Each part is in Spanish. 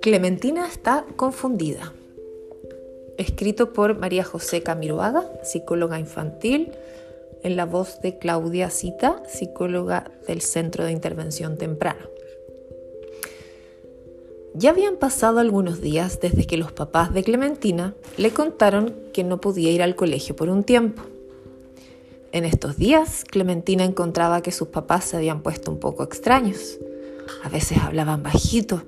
Clementina está confundida. Escrito por María José Camiroaga, psicóloga infantil, en la voz de Claudia Cita, psicóloga del Centro de Intervención Temprana. Ya habían pasado algunos días desde que los papás de Clementina le contaron que no podía ir al colegio por un tiempo. En estos días, Clementina encontraba que sus papás se habían puesto un poco extraños. A veces hablaban bajito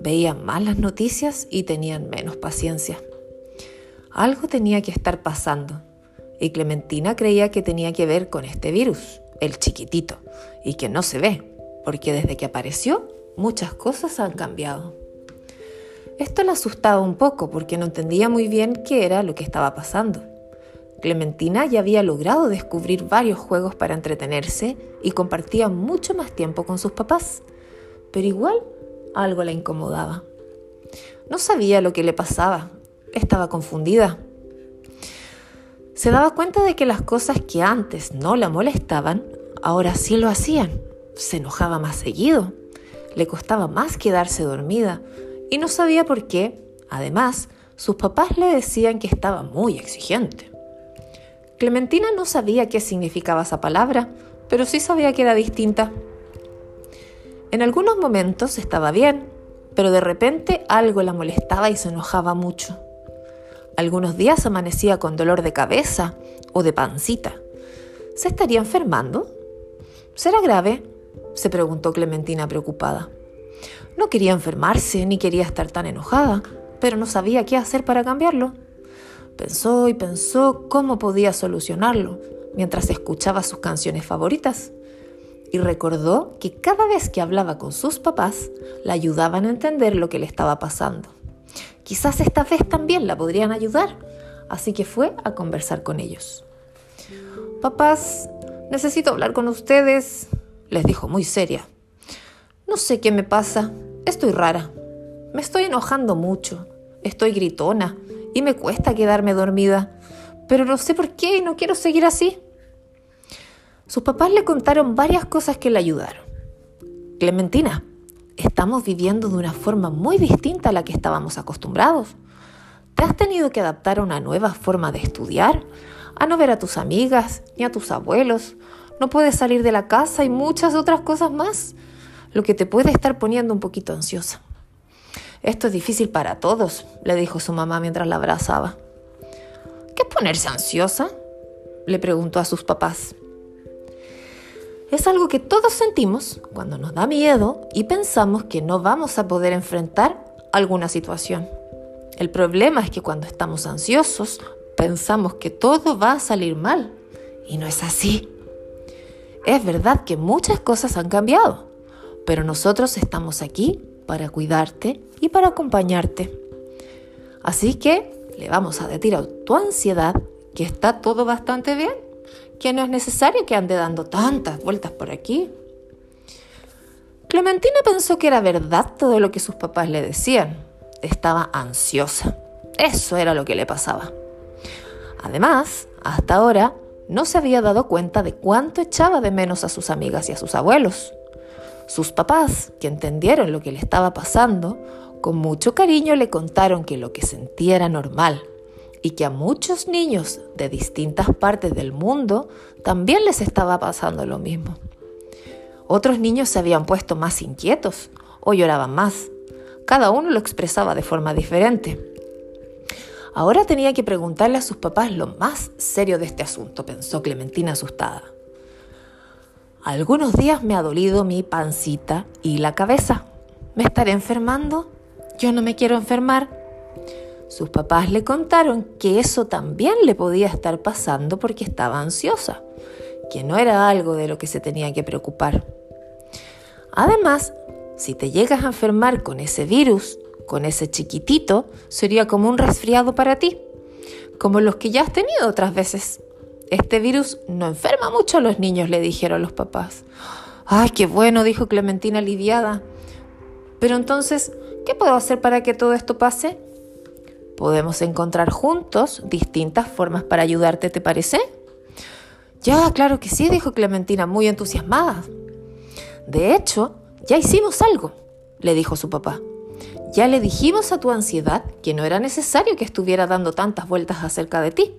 veían más las noticias y tenían menos paciencia. Algo tenía que estar pasando y Clementina creía que tenía que ver con este virus, el chiquitito, y que no se ve, porque desde que apareció muchas cosas han cambiado. Esto la asustaba un poco porque no entendía muy bien qué era lo que estaba pasando. Clementina ya había logrado descubrir varios juegos para entretenerse y compartía mucho más tiempo con sus papás, pero igual algo la incomodaba. No sabía lo que le pasaba. Estaba confundida. Se daba cuenta de que las cosas que antes no la molestaban, ahora sí lo hacían. Se enojaba más seguido. Le costaba más quedarse dormida y no sabía por qué. Además, sus papás le decían que estaba muy exigente. Clementina no sabía qué significaba esa palabra, pero sí sabía que era distinta. En algunos momentos estaba bien, pero de repente algo la molestaba y se enojaba mucho. Algunos días amanecía con dolor de cabeza o de pancita. ¿Se estaría enfermando? ¿Será grave? se preguntó Clementina preocupada. No quería enfermarse ni quería estar tan enojada, pero no sabía qué hacer para cambiarlo. Pensó y pensó cómo podía solucionarlo mientras escuchaba sus canciones favoritas y recordó que cada vez que hablaba con sus papás, la ayudaban a entender lo que le estaba pasando. Quizás esta vez también la podrían ayudar, así que fue a conversar con ellos. Papás, necesito hablar con ustedes, les dijo muy seria. No sé qué me pasa, estoy rara. Me estoy enojando mucho, estoy gritona y me cuesta quedarme dormida, pero no sé por qué y no quiero seguir así. Sus papás le contaron varias cosas que le ayudaron. Clementina, estamos viviendo de una forma muy distinta a la que estábamos acostumbrados. ¿Te has tenido que adaptar a una nueva forma de estudiar? A no ver a tus amigas ni a tus abuelos. No puedes salir de la casa y muchas otras cosas más, lo que te puede estar poniendo un poquito ansiosa. Esto es difícil para todos, le dijo su mamá mientras la abrazaba. ¿Qué es ponerse ansiosa? le preguntó a sus papás. Es algo que todos sentimos cuando nos da miedo y pensamos que no vamos a poder enfrentar alguna situación. El problema es que cuando estamos ansiosos pensamos que todo va a salir mal y no es así. Es verdad que muchas cosas han cambiado, pero nosotros estamos aquí para cuidarte y para acompañarte. Así que le vamos a decir a tu ansiedad que está todo bastante bien que no es necesario que ande dando tantas vueltas por aquí. Clementina pensó que era verdad todo lo que sus papás le decían. Estaba ansiosa. Eso era lo que le pasaba. Además, hasta ahora no se había dado cuenta de cuánto echaba de menos a sus amigas y a sus abuelos. Sus papás, que entendieron lo que le estaba pasando, con mucho cariño le contaron que lo que sentía era normal, y que a muchos niños de distintas partes del mundo también les estaba pasando lo mismo. Otros niños se habían puesto más inquietos o lloraban más. Cada uno lo expresaba de forma diferente. Ahora tenía que preguntarle a sus papás lo más serio de este asunto, pensó Clementina asustada. Algunos días me ha dolido mi pancita y la cabeza. ¿Me estaré enfermando? Yo no me quiero enfermar. Sus papás le contaron que eso también le podía estar pasando porque estaba ansiosa, que no era algo de lo que se tenía que preocupar. Además, si te llegas a enfermar con ese virus, con ese chiquitito, sería como un resfriado para ti, como los que ya has tenido otras veces. Este virus no enferma mucho a los niños, le dijeron los papás. Ay, qué bueno, dijo Clementina aliviada. Pero entonces, ¿qué puedo hacer para que todo esto pase? Podemos encontrar juntos distintas formas para ayudarte, ¿te parece? Ya, claro que sí, dijo Clementina, muy entusiasmada. De hecho, ya hicimos algo, le dijo su papá. Ya le dijimos a tu ansiedad que no era necesario que estuviera dando tantas vueltas acerca de ti,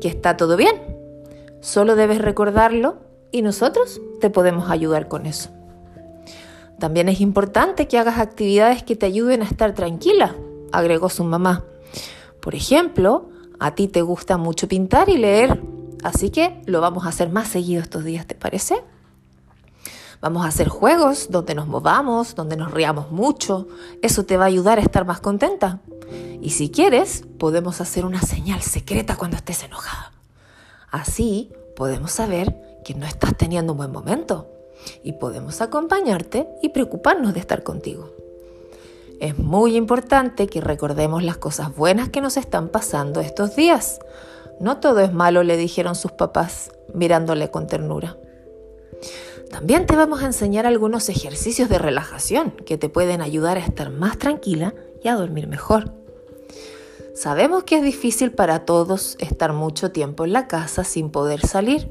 que está todo bien. Solo debes recordarlo y nosotros te podemos ayudar con eso. También es importante que hagas actividades que te ayuden a estar tranquila, agregó su mamá. Por ejemplo, a ti te gusta mucho pintar y leer, así que lo vamos a hacer más seguido estos días, ¿te parece? Vamos a hacer juegos donde nos movamos, donde nos riamos mucho. Eso te va a ayudar a estar más contenta. Y si quieres, podemos hacer una señal secreta cuando estés enojada. Así podemos saber que no estás teniendo un buen momento y podemos acompañarte y preocuparnos de estar contigo. Es muy importante que recordemos las cosas buenas que nos están pasando estos días. No todo es malo, le dijeron sus papás, mirándole con ternura. También te vamos a enseñar algunos ejercicios de relajación que te pueden ayudar a estar más tranquila y a dormir mejor. Sabemos que es difícil para todos estar mucho tiempo en la casa sin poder salir,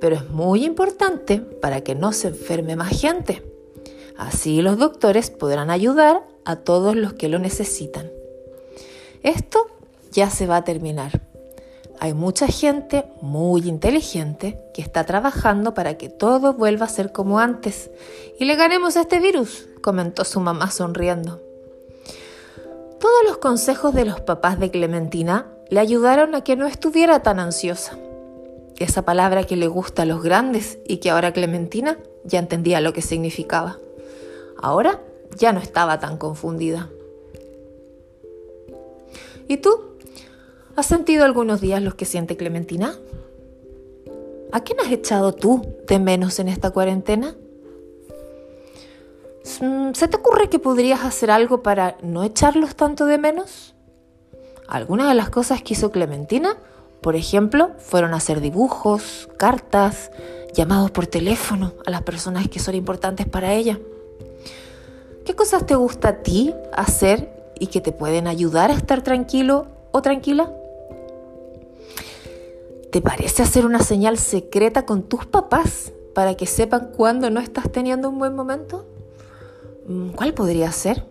pero es muy importante para que no se enferme más gente. Así los doctores podrán ayudar a todos los que lo necesitan. Esto ya se va a terminar. Hay mucha gente muy inteligente que está trabajando para que todo vuelva a ser como antes y le ganemos a este virus, comentó su mamá sonriendo. Todos los consejos de los papás de Clementina le ayudaron a que no estuviera tan ansiosa. Esa palabra que le gusta a los grandes y que ahora Clementina ya entendía lo que significaba. Ahora ya no estaba tan confundida. ¿Y tú? ¿Has sentido algunos días los que siente Clementina? ¿A quién has echado tú de menos en esta cuarentena? Mm, ¿Se te ocurre que podrías hacer algo para no echarlos tanto de menos? Algunas de las cosas que hizo Clementina, por ejemplo, fueron hacer dibujos, cartas, llamados por teléfono a las personas que son importantes para ella. ¿Qué cosas te gusta a ti hacer y que te pueden ayudar a estar tranquilo o tranquila? ¿Te parece hacer una señal secreta con tus papás para que sepan cuándo no estás teniendo un buen momento? Mm, ¿Cuál podría ser?